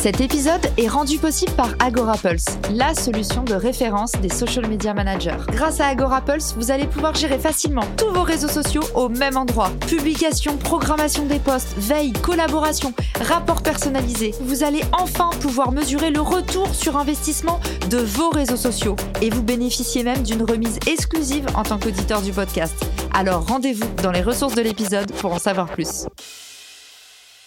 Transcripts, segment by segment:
Cet épisode est rendu possible par AgoraPulse, la solution de référence des social media managers. Grâce à AgoraPulse, vous allez pouvoir gérer facilement tous vos réseaux sociaux au même endroit. Publication, programmation des posts, veille, collaboration, rapport personnalisé. Vous allez enfin pouvoir mesurer le retour sur investissement de vos réseaux sociaux et vous bénéficiez même d'une remise exclusive en tant qu'auditeur du podcast. Alors rendez-vous dans les ressources de l'épisode pour en savoir plus.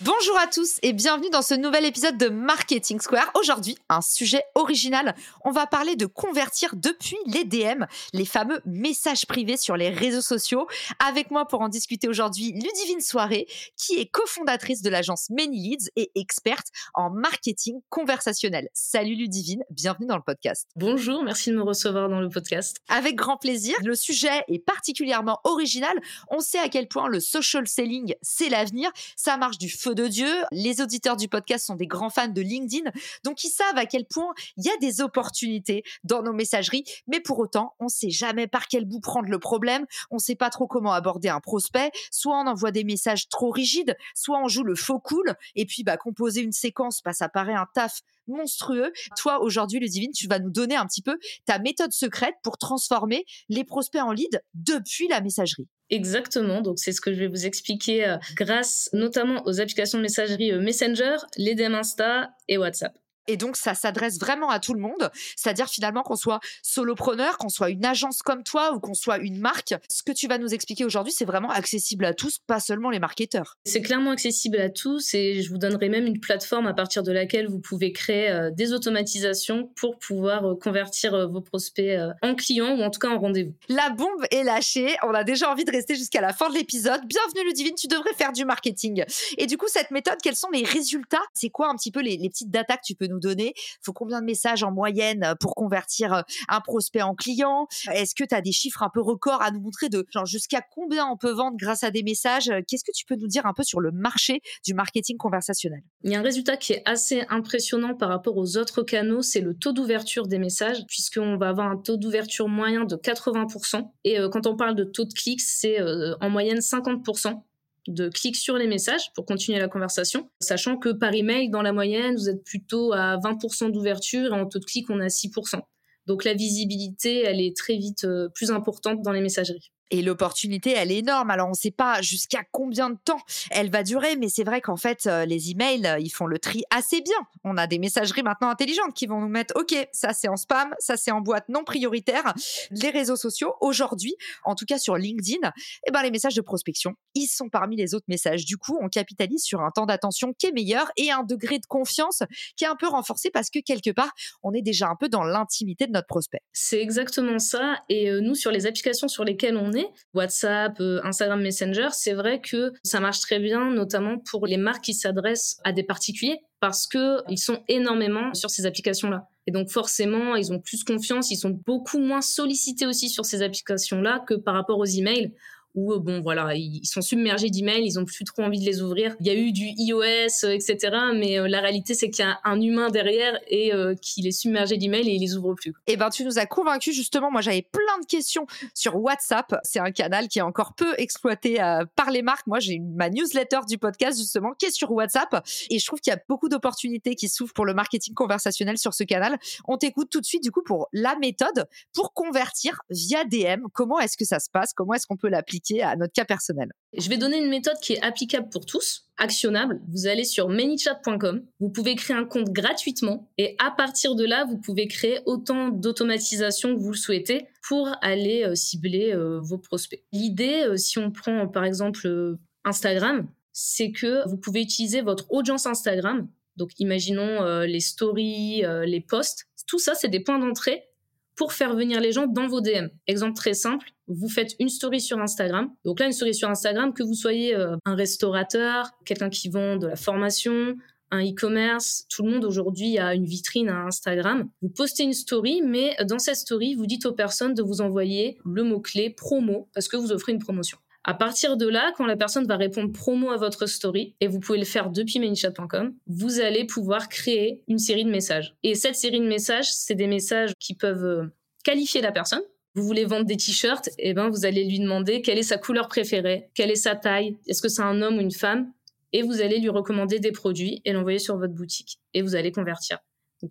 Bonjour à tous et bienvenue dans ce nouvel épisode de Marketing Square. Aujourd'hui, un sujet original. On va parler de convertir depuis les DM, les fameux messages privés sur les réseaux sociaux. Avec moi pour en discuter aujourd'hui, Ludivine Soirée, qui est cofondatrice de l'agence Many Leads et experte en marketing conversationnel. Salut Ludivine, bienvenue dans le podcast. Bonjour, merci de me recevoir dans le podcast. Avec grand plaisir. Le sujet est particulièrement original. On sait à quel point le social selling, c'est l'avenir. Ça marche du feu de Dieu. Les auditeurs du podcast sont des grands fans de LinkedIn, donc ils savent à quel point il y a des opportunités dans nos messageries, mais pour autant, on ne sait jamais par quel bout prendre le problème, on ne sait pas trop comment aborder un prospect, soit on envoie des messages trop rigides, soit on joue le faux cool, et puis bah, composer une séquence, bah, ça paraît un taf monstrueux. Toi, aujourd'hui, Ludivine, tu vas nous donner un petit peu ta méthode secrète pour transformer les prospects en lead depuis la messagerie. Exactement, donc c'est ce que je vais vous expliquer euh, grâce notamment aux applications de messagerie euh, Messenger, les DM Insta et WhatsApp. Et donc, ça s'adresse vraiment à tout le monde. C'est-à-dire finalement qu'on soit solopreneur, qu'on soit une agence comme toi ou qu'on soit une marque. Ce que tu vas nous expliquer aujourd'hui, c'est vraiment accessible à tous, pas seulement les marketeurs. C'est clairement accessible à tous et je vous donnerai même une plateforme à partir de laquelle vous pouvez créer euh, des automatisations pour pouvoir euh, convertir euh, vos prospects en clients ou en tout cas en rendez-vous. La bombe est lâchée. On a déjà envie de rester jusqu'à la fin de l'épisode. Bienvenue Ludivine, tu devrais faire du marketing. Et du coup, cette méthode, quels sont les résultats? C'est quoi un petit peu les, les petites datas que tu peux nous donner. Faut combien de messages en moyenne euh, pour convertir euh, un prospect en client? Est-ce que tu as des chiffres un peu records à nous montrer de genre jusqu'à combien on peut vendre grâce à des messages? Qu'est-ce que tu peux nous dire un peu sur le marché du marketing conversationnel? Il y a un résultat qui est assez impressionnant par rapport aux autres canaux, c'est le taux d'ouverture des messages, puisqu'on va avoir un taux d'ouverture moyen de 80%. Et euh, quand on parle de taux de clics, c'est en moyenne 50% de clics sur les messages pour continuer la conversation, sachant que par email, dans la moyenne, vous êtes plutôt à 20% d'ouverture et en taux de clic, on est à 6%. Donc la visibilité, elle est très vite euh, plus importante dans les messageries. Et l'opportunité, elle est énorme. Alors, on ne sait pas jusqu'à combien de temps elle va durer, mais c'est vrai qu'en fait, euh, les emails, euh, ils font le tri assez bien. On a des messageries maintenant intelligentes qui vont nous mettre, OK, ça c'est en spam, ça c'est en boîte non prioritaire. Les réseaux sociaux, aujourd'hui, en tout cas sur LinkedIn, eh ben, les messages de prospection, ils sont parmi les autres messages. Du coup, on capitalise sur un temps d'attention qui est meilleur et un degré de confiance qui est un peu renforcé parce que quelque part, on est déjà un peu dans l'intimité de notre prospect. C'est exactement ça. Et euh, nous, sur les applications sur lesquelles on est, WhatsApp, euh, Instagram Messenger, c'est vrai que ça marche très bien, notamment pour les marques qui s'adressent à des particuliers, parce que ils sont énormément sur ces applications-là. Et donc forcément, ils ont plus confiance, ils sont beaucoup moins sollicités aussi sur ces applications-là que par rapport aux emails où euh, bon voilà ils sont submergés d'emails, ils ont plus trop envie de les ouvrir. Il y a eu du iOS, euh, etc. Mais euh, la réalité c'est qu'il y a un humain derrière et qu'il est submergé d'emails et il les ouvre plus. Eh ben tu nous as convaincus justement. Moi j'avais plein de questions sur WhatsApp. C'est un canal qui est encore peu exploité par les marques. Moi j'ai ma newsletter du podcast justement qui est sur WhatsApp et je trouve qu'il y a beaucoup d'opportunités qui s'ouvrent pour le marketing conversationnel sur ce canal. On t'écoute tout de suite du coup pour la méthode pour convertir via DM. Comment est-ce que ça se passe? Comment est-ce qu'on peut l'appliquer? À notre cas personnel. Je vais donner une méthode qui est applicable pour tous, actionnable. Vous allez sur manychat.com, vous pouvez créer un compte gratuitement et à partir de là, vous pouvez créer autant d'automatisation que vous le souhaitez pour aller euh, cibler euh, vos prospects. L'idée, euh, si on prend par exemple Instagram, c'est que vous pouvez utiliser votre audience Instagram. Donc imaginons les stories, les posts. Tout ça, c'est des points d'entrée pour faire venir les gens dans vos DM. Exemple très simple, vous faites une story sur Instagram. Donc là, une story sur Instagram, que vous soyez euh, un restaurateur, quelqu'un qui vend de la formation, un e-commerce, tout le monde aujourd'hui a une vitrine à Instagram. Vous postez une story, mais dans cette story, vous dites aux personnes de vous envoyer le mot-clé promo parce que vous offrez une promotion. À partir de là, quand la personne va répondre promo à votre story, et vous pouvez le faire depuis ManyChat.com, vous allez pouvoir créer une série de messages. Et cette série de messages, c'est des messages qui peuvent euh, qualifier la personne. Vous voulez vendre des t-shirts, eh ben vous allez lui demander quelle est sa couleur préférée, quelle est sa taille, est-ce que c'est un homme ou une femme, et vous allez lui recommander des produits et l'envoyer sur votre boutique. Et vous allez convertir.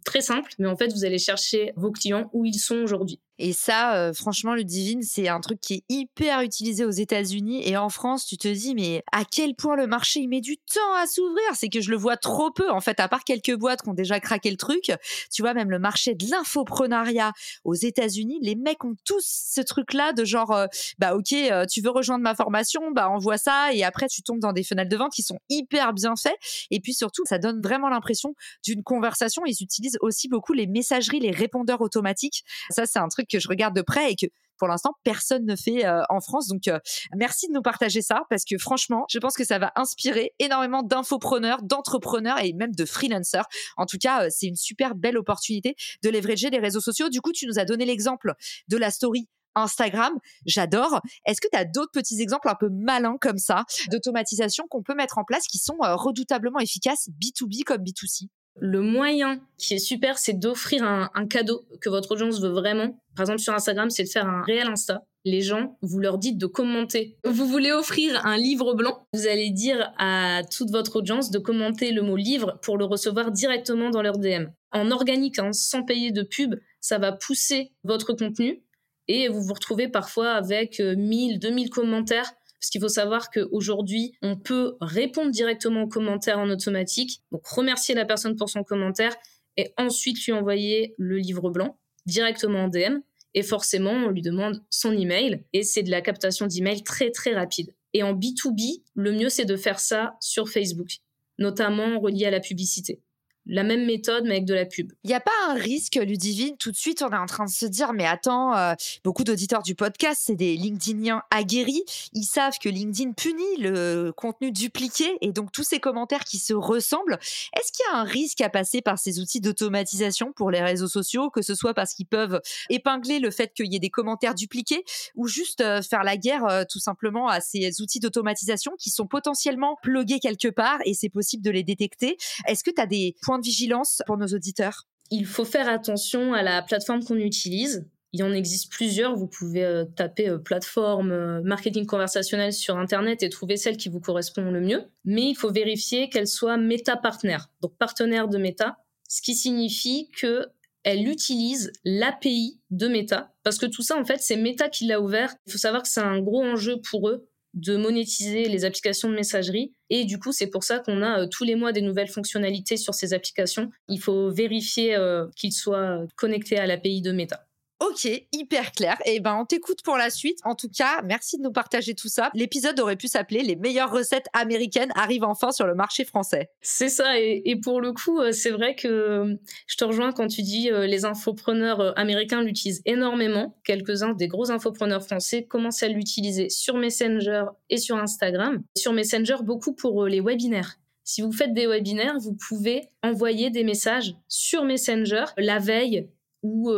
Très simple, mais en fait, vous allez chercher vos clients où ils sont aujourd'hui. Et ça, euh, franchement, le Divine, c'est un truc qui est hyper utilisé aux États-Unis. Et en France, tu te dis, mais à quel point le marché, il met du temps à s'ouvrir? C'est que je le vois trop peu, en fait, à part quelques boîtes qui ont déjà craqué le truc. Tu vois, même le marché de l'infoprenariat aux États-Unis, les mecs ont tous ce truc-là de genre, euh, bah ok, euh, tu veux rejoindre ma formation, bah envoie ça. Et après, tu tombes dans des fenêtres de vente qui sont hyper bien faits. Et puis surtout, ça donne vraiment l'impression d'une conversation. Ils utilisent aussi beaucoup les messageries, les répondeurs automatiques. Ça, c'est un truc que je regarde de près et que pour l'instant personne ne fait euh, en France. Donc euh, merci de nous partager ça parce que franchement, je pense que ça va inspirer énormément d'infopreneurs, d'entrepreneurs et même de freelancers. En tout cas, euh, c'est une super belle opportunité de leverager les réseaux sociaux. Du coup, tu nous as donné l'exemple de la story Instagram, j'adore. Est-ce que tu as d'autres petits exemples un peu malins comme ça d'automatisation qu'on peut mettre en place qui sont redoutablement efficaces B2B comme B2C le moyen qui est super, c'est d'offrir un, cadeau que votre audience veut vraiment. Par exemple, sur Instagram, c'est de faire un réel Insta. Les gens, vous leur dites de commenter. Vous voulez offrir un livre blanc, vous allez dire à toute votre audience de commenter le mot livre pour le recevoir directement dans leur DM. En organique, hein, sans payer de pub, ça va pousser votre contenu et vous vous retrouvez parfois avec 1000, euh, 2000 commentaires parce qu'il faut savoir qu'aujourd'hui, on peut répondre directement aux commentaires en automatique, donc remercier la personne pour son commentaire et ensuite lui envoyer le livre blanc directement en DM. Et forcément, on lui demande son email et c'est de la captation d'email très très rapide. Et en B2B, le mieux c'est de faire ça sur Facebook, notamment relié à la publicité la même méthode, mais avec de la pub. Il n'y a pas un risque, Ludivine Tout de suite, on est en train de se dire, mais attends, euh, beaucoup d'auditeurs du podcast, c'est des LinkedIniens aguerris. Ils savent que LinkedIn punit le contenu dupliqué et donc tous ces commentaires qui se ressemblent. Est-ce qu'il y a un risque à passer par ces outils d'automatisation pour les réseaux sociaux, que ce soit parce qu'ils peuvent épingler le fait qu'il y ait des commentaires dupliqués ou juste euh, faire la guerre euh, tout simplement à ces outils d'automatisation qui sont potentiellement plugués quelque part et c'est possible de les détecter? Est-ce que tu as des de vigilance pour nos auditeurs Il faut faire attention à la plateforme qu'on utilise. Il en existe plusieurs. Vous pouvez euh, taper euh, plateforme euh, marketing conversationnel sur Internet et trouver celle qui vous correspond le mieux. Mais il faut vérifier qu'elle soit Meta partenaire, donc partenaire de Meta, ce qui signifie que elle utilise l'API de Meta parce que tout ça en fait c'est Meta qui l'a ouvert. Il faut savoir que c'est un gros enjeu pour eux de monétiser les applications de messagerie. Et du coup, c'est pour ça qu'on a euh, tous les mois des nouvelles fonctionnalités sur ces applications. Il faut vérifier euh, qu'ils soient connectés à l'API de Meta. Ok, hyper clair. Et eh ben, on t'écoute pour la suite. En tout cas, merci de nous partager tout ça. L'épisode aurait pu s'appeler Les meilleures recettes américaines arrivent enfin sur le marché français. C'est ça. Et, pour le coup, euh, c'est vrai que euh, je te rejoins quand tu dis euh, les infopreneurs américains l'utilisent énormément. Quelques-uns des gros infopreneurs français commencent à l'utiliser sur Messenger et sur Instagram. Sur Messenger, beaucoup pour les webinaires. Si vous faites des webinaires, vous pouvez envoyer des messages sur Messenger la veille ou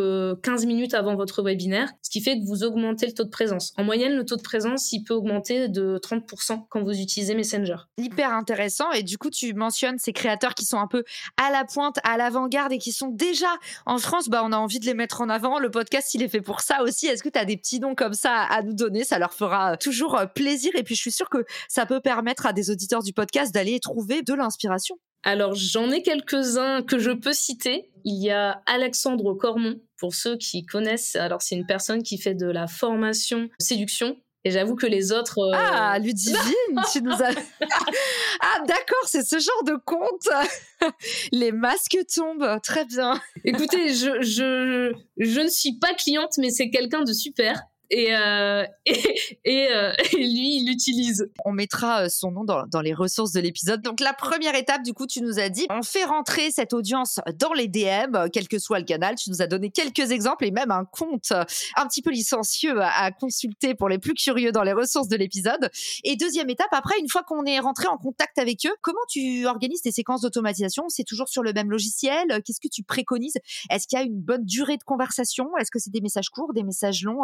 15 euh, minutes avant votre webinaire, ce qui fait que vous augmentez le taux de présence. En moyenne, le taux de présence, il peut augmenter de 30% quand vous utilisez Messenger. Hyper intéressant. Et du coup, tu mentionnes ces créateurs qui sont un peu à la pointe, à l'avant-garde et qui sont déjà en France. Bah, on a envie de les mettre en avant. Le podcast, il est fait pour ça aussi. Est-ce que tu as des petits noms comme ça à nous donner? Ça leur fera toujours euh, plaisir. Et puis, je suis sûre que ça peut permettre à des auditeurs du podcast d'aller trouver de l'inspiration. Alors j'en ai quelques-uns que je peux citer. Il y a Alexandre Cormon, pour ceux qui connaissent. Alors c'est une personne qui fait de la formation séduction. Et j'avoue que les autres... Euh, ah, Ludivine, tu nous as... ah, d'accord, c'est ce genre de compte. les masques tombent, très bien. Écoutez, je, je, je ne suis pas cliente, mais c'est quelqu'un de super. Et, euh, et, euh, et, lui, il l'utilise. On mettra son nom dans, dans les ressources de l'épisode. Donc la première étape, du coup, tu nous as dit, on fait rentrer cette audience dans les DM, quel que soit le canal. Tu nous as donné quelques exemples et même un compte un petit peu licencieux à, consulter pour les plus curieux dans les ressources de l'épisode. Et deuxième étape, après, une fois qu'on est rentré en contact avec eux, comment tu organises tes séquences d'automatisation? C'est toujours sur le même logiciel? Qu'est-ce que tu préconises? Est-ce qu'il y a une bonne durée de conversation? Est-ce que c'est des messages courts, des messages longs?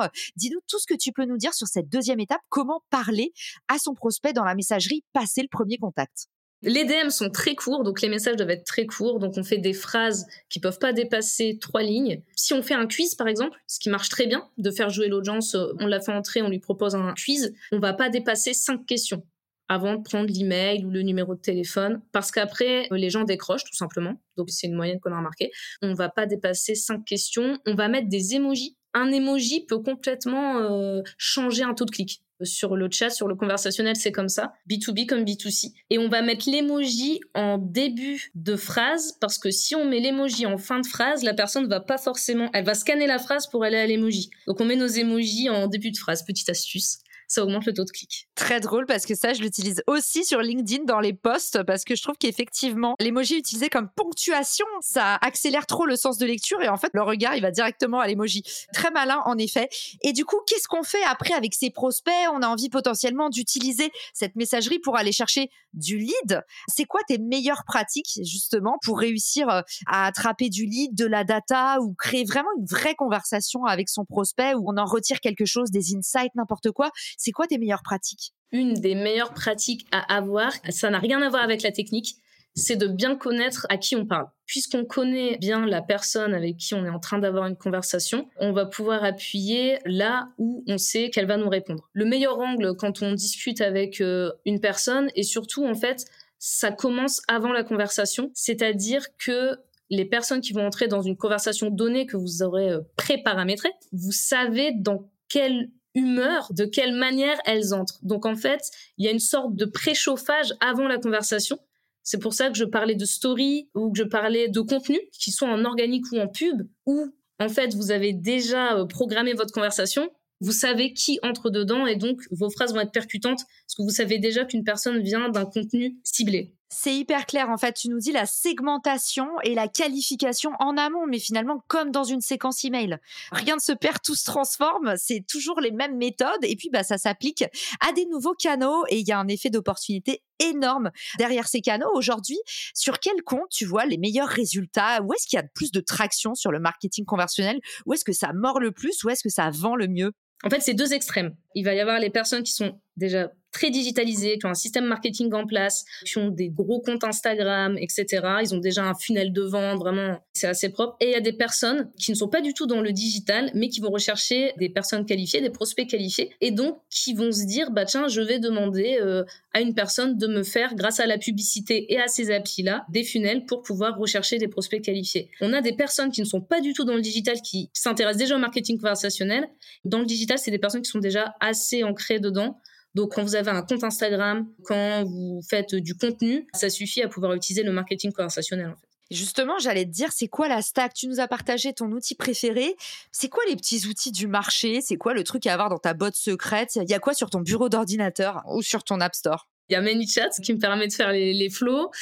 Tout ce que tu peux nous dire sur cette deuxième étape. Comment parler à son prospect dans la messagerie, passer le premier contact? Les DM sont très courts, donc les messages doivent être très courts. Donc on fait des phrases qui peuvent pas dépasser trois lignes. Si on fait un quiz, par exemple, ce qui marche très bien, de faire jouer l'audience, on l'a fait entrer, on lui propose un quiz, on va pas dépasser cinq questions avant de prendre l'email ou le numéro de téléphone, parce qu'après, les gens décrochent tout simplement. Donc c'est une moyenne qu'on a remarqué. On va pas dépasser cinq questions. On va mettre des emojis. Un emoji peut complètement euh, changer un taux de clic. Sur le chat, sur le conversationnel, c'est comme ça. B2B comme B2C. Et on va mettre l'emoji en début de phrase parce que si on met l'emoji en fin de phrase, la personne va pas forcément, elle va scanner la phrase pour aller à l'emoji. Donc on met nos emojis en début de phrase. Petite astuce ça augmente le taux de clic. Très drôle parce que ça, je l'utilise aussi sur LinkedIn dans les posts parce que je trouve qu'effectivement, l'emoji utilisé comme ponctuation, ça accélère trop le sens de lecture et en fait, le regard, il va directement à l'emoji. Très malin, en effet. Et du coup, qu'est-ce qu'on fait après avec ces prospects? On a envie potentiellement d'utiliser cette messagerie pour aller chercher du lead. C'est quoi tes meilleures pratiques justement pour réussir euh, à attraper du lead, de la data ou créer vraiment une vraie conversation avec son prospect où on en retire quelque chose, des insights, n'importe quoi? C'est quoi tes meilleures pratiques? Une des meilleures pratiques à avoir, ça n'a rien à voir avec la technique, c'est de bien connaître à qui on parle. Puisqu'on connaît bien la personne avec qui on est en train d'avoir une conversation, on va pouvoir appuyer là où on sait qu'elle va nous répondre. Le meilleur angle quand on discute avec euh, une personne, et surtout en fait, ça commence avant la conversation, c'est-à-dire que les personnes qui vont entrer dans une conversation donnée que vous aurez euh, pré-paramétrée, vous savez dans quel humeur, de quelle manière elles entrent. Donc en fait, il y a une sorte de préchauffage avant la conversation. C'est pour ça que je parlais de story ou que je parlais de contenu, qui soit en organique ou en pub, où en fait vous avez déjà euh, programmé votre conversation. Vous savez qui entre dedans et donc vos phrases vont être percutantes parce que vous savez déjà qu'une personne vient d'un contenu ciblé. C'est hyper clair. En fait, tu nous dis la segmentation et la qualification en amont, mais finalement, comme dans une séquence email. Rien ne se perd, tout se transforme. C'est toujours les mêmes méthodes. Et puis, bah, ça s'applique à des nouveaux canaux et il y a un effet d'opportunité énorme derrière ces canaux. Aujourd'hui, sur quel compte tu vois les meilleurs résultats? Où est-ce qu'il y a plus de traction sur le marketing conversionnel? Où est-ce que ça mord le plus? Où est-ce que ça vend le mieux? En fait, c'est deux extrêmes. Il va y avoir les personnes qui sont déjà très digitalisés, qui ont un système marketing en place, qui ont des gros comptes Instagram, etc. Ils ont déjà un funnel de vente, vraiment, c'est assez propre. Et il y a des personnes qui ne sont pas du tout dans le digital, mais qui vont rechercher des personnes qualifiées, des prospects qualifiés, et donc qui vont se dire, bah tiens, je vais demander euh, à une personne de me faire, grâce à la publicité et à ces applis-là, des funnels pour pouvoir rechercher des prospects qualifiés. On a des personnes qui ne sont pas du tout dans le digital, qui s'intéressent déjà au marketing conversationnel. Dans le digital, c'est des personnes qui sont déjà assez ancrées dedans donc, quand vous avez un compte Instagram, quand vous faites du contenu, ça suffit à pouvoir utiliser le marketing conversationnel, en fait. Justement, j'allais te dire, c'est quoi la stack? Tu nous as partagé ton outil préféré. C'est quoi les petits outils du marché? C'est quoi le truc à avoir dans ta botte secrète? Il y a quoi sur ton bureau d'ordinateur ou sur ton App Store? Il y a ManyChat qui me permet de faire les, les flows.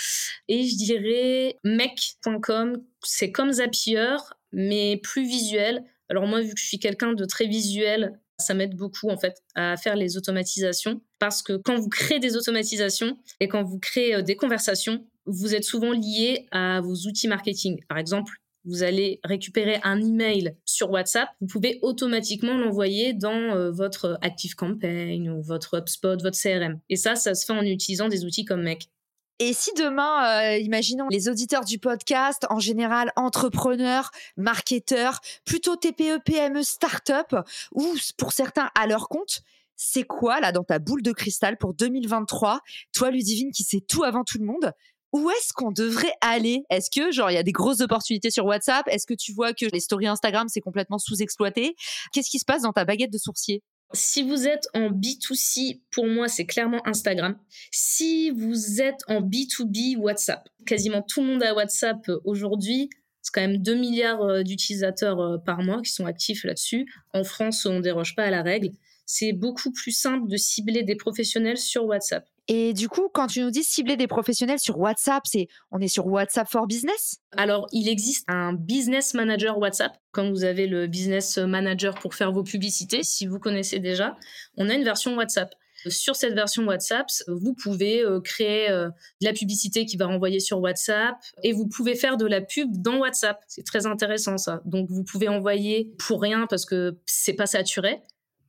Et je dirais mec.com, c'est comme Zapier, mais plus visuel. Alors moi, vu que je suis quelqu'un de très visuel, ça m'aide beaucoup en fait à faire les automatisations parce que quand vous créez des automatisations et quand vous créez euh, des conversations, vous êtes souvent lié à vos outils marketing. Par exemple, vous allez récupérer un email sur WhatsApp, vous pouvez automatiquement l'envoyer dans euh, votre ActiveCampaign ou votre HubSpot, votre CRM. Et ça, ça se fait en utilisant des outils comme Make. Et si demain, euh, imaginons les auditeurs du podcast, en général entrepreneurs, marketeurs, plutôt TPE, PME, start-up, ou pour certains à leur compte, c'est quoi là dans ta boule de cristal pour 2023 Toi, Ludivine, qui sait tout avant tout le monde, où est-ce qu'on devrait aller? Est-ce que genre il y a des grosses opportunités sur WhatsApp? Est-ce que tu vois que les stories Instagram c'est complètement sous-exploité? Qu'est-ce qui se passe dans ta baguette de sourcier? Si vous êtes en B2C, pour moi, c'est clairement Instagram. Si vous êtes en B2B, WhatsApp. Quasiment tout le monde a WhatsApp aujourd'hui. C'est quand même 2 milliards d'utilisateurs par mois qui sont actifs là-dessus. En France, on déroge pas à la règle. C'est beaucoup plus simple de cibler des professionnels sur WhatsApp. Et du coup, quand tu nous dis cibler des professionnels sur WhatsApp, c'est on est sur WhatsApp for Business? Alors, il existe un business manager WhatsApp, comme vous avez le business manager pour faire vos publicités, si vous connaissez déjà. On a une version WhatsApp. Sur cette version WhatsApp, vous pouvez euh, créer euh, de la publicité qui va renvoyer sur WhatsApp et vous pouvez faire de la pub dans WhatsApp. C'est très intéressant ça. Donc vous pouvez envoyer pour rien parce que c'est pas saturé.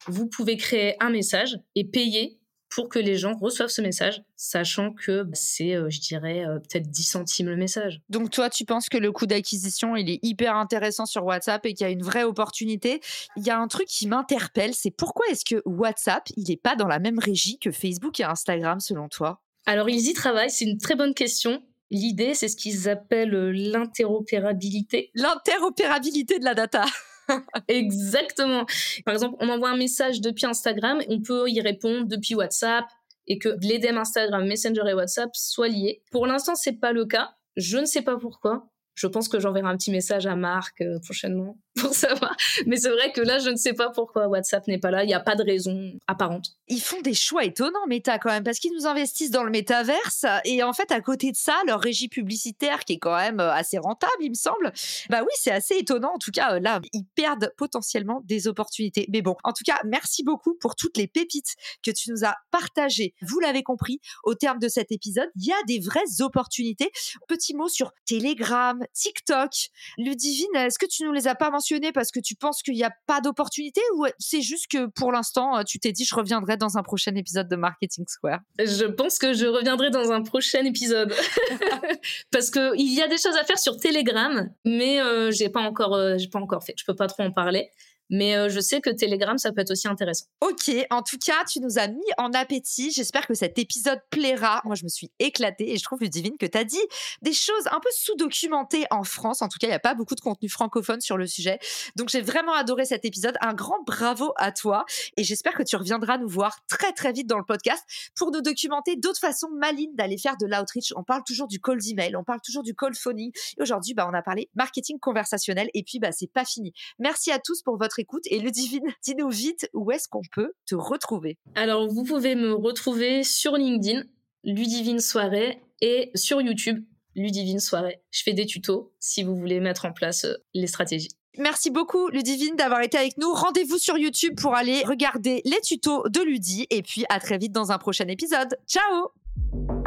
Vous pouvez créer un message et payer pour que les gens reçoivent ce message, sachant que bah, c'est, euh, je dirais, euh, peut-être 10 centimes le message. Donc toi, tu penses que le coût d'acquisition, il est hyper intéressant sur WhatsApp et qu'il y a une vraie opportunité? Il y a un truc qui m'interpelle, c'est pourquoi est-ce que WhatsApp, il n'est pas dans la même régie que Facebook et Instagram, selon toi? Alors, ils y travaillent, c'est une très bonne question. L'idée, c'est ce qu'ils appellent euh, l'interopérabilité. L'interopérabilité de la data Exactement. Par exemple, on envoie un message depuis Instagram, on peut y répondre depuis WhatsApp et que l'EDM Instagram, Messenger et WhatsApp soient liés. Pour l'instant, c'est pas le cas. Je ne sais pas pourquoi. Je pense que j'enverrai un petit message à Marc euh, prochainement pour savoir. Mais c'est vrai que là, je ne sais pas pourquoi WhatsApp n'est pas là. Il n'y a pas de raison apparente. Ils font des choix étonnants, Meta, quand même, parce qu'ils nous investissent dans le métaverse. Et en fait, à côté de ça, leur régie publicitaire, qui est quand même euh, assez rentable, il me semble, bah oui, c'est assez étonnant. En tout cas, euh, là, ils perdent potentiellement des opportunités. Mais bon, en tout cas, merci beaucoup pour toutes les pépites que tu nous as partagées. Vous l'avez compris, au terme de cet épisode, il y a des vraies opportunités. Petit mot sur Telegram, TikTok. Ludivine, est-ce que tu nous les as pas mentionnés? Parce que tu penses qu'il n'y a pas d'opportunité ou c'est juste que pour l'instant, tu t'es dit je reviendrai dans un prochain épisode de Marketing Square? Je pense que je reviendrai dans un prochain épisode parce que il y a des choses à faire sur Telegram, mais euh, j'ai pas encore, euh, pas encore fait. Je peux pas trop en parler. Mais euh, je sais que Telegram, ça peut être aussi intéressant. Ok, en tout cas, tu nous as mis en appétit. J'espère que cet épisode plaira. Moi, je me suis éclatée et je trouve, Ludivine, que tu as dit des choses un peu sous-documentées en France. En tout cas, il n'y a pas beaucoup de contenu francophone sur le sujet. Donc, j'ai vraiment adoré cet épisode. Un grand bravo à toi. Et j'espère que tu reviendras nous voir très, très vite dans le podcast pour nous documenter d'autres façons malines d'aller faire de l'outreach. On parle toujours du call d'email, on parle toujours du call phoning. Et aujourd'hui, bah, on a parlé marketing conversationnel. Et puis, bah, c'est pas fini. Merci à tous pour votre écoute. Et Ludivine, dis-nous vite où est-ce qu'on peut te retrouver. Alors, vous pouvez me retrouver sur LinkedIn, Ludivine Soirée, et sur YouTube, Ludivine Soirée. Je fais des tutos si vous voulez mettre en place euh, les stratégies. Merci beaucoup Ludivine d'avoir été avec nous. Rendez-vous sur YouTube pour aller regarder les tutos de Ludi et puis à très vite dans un prochain épisode. Ciao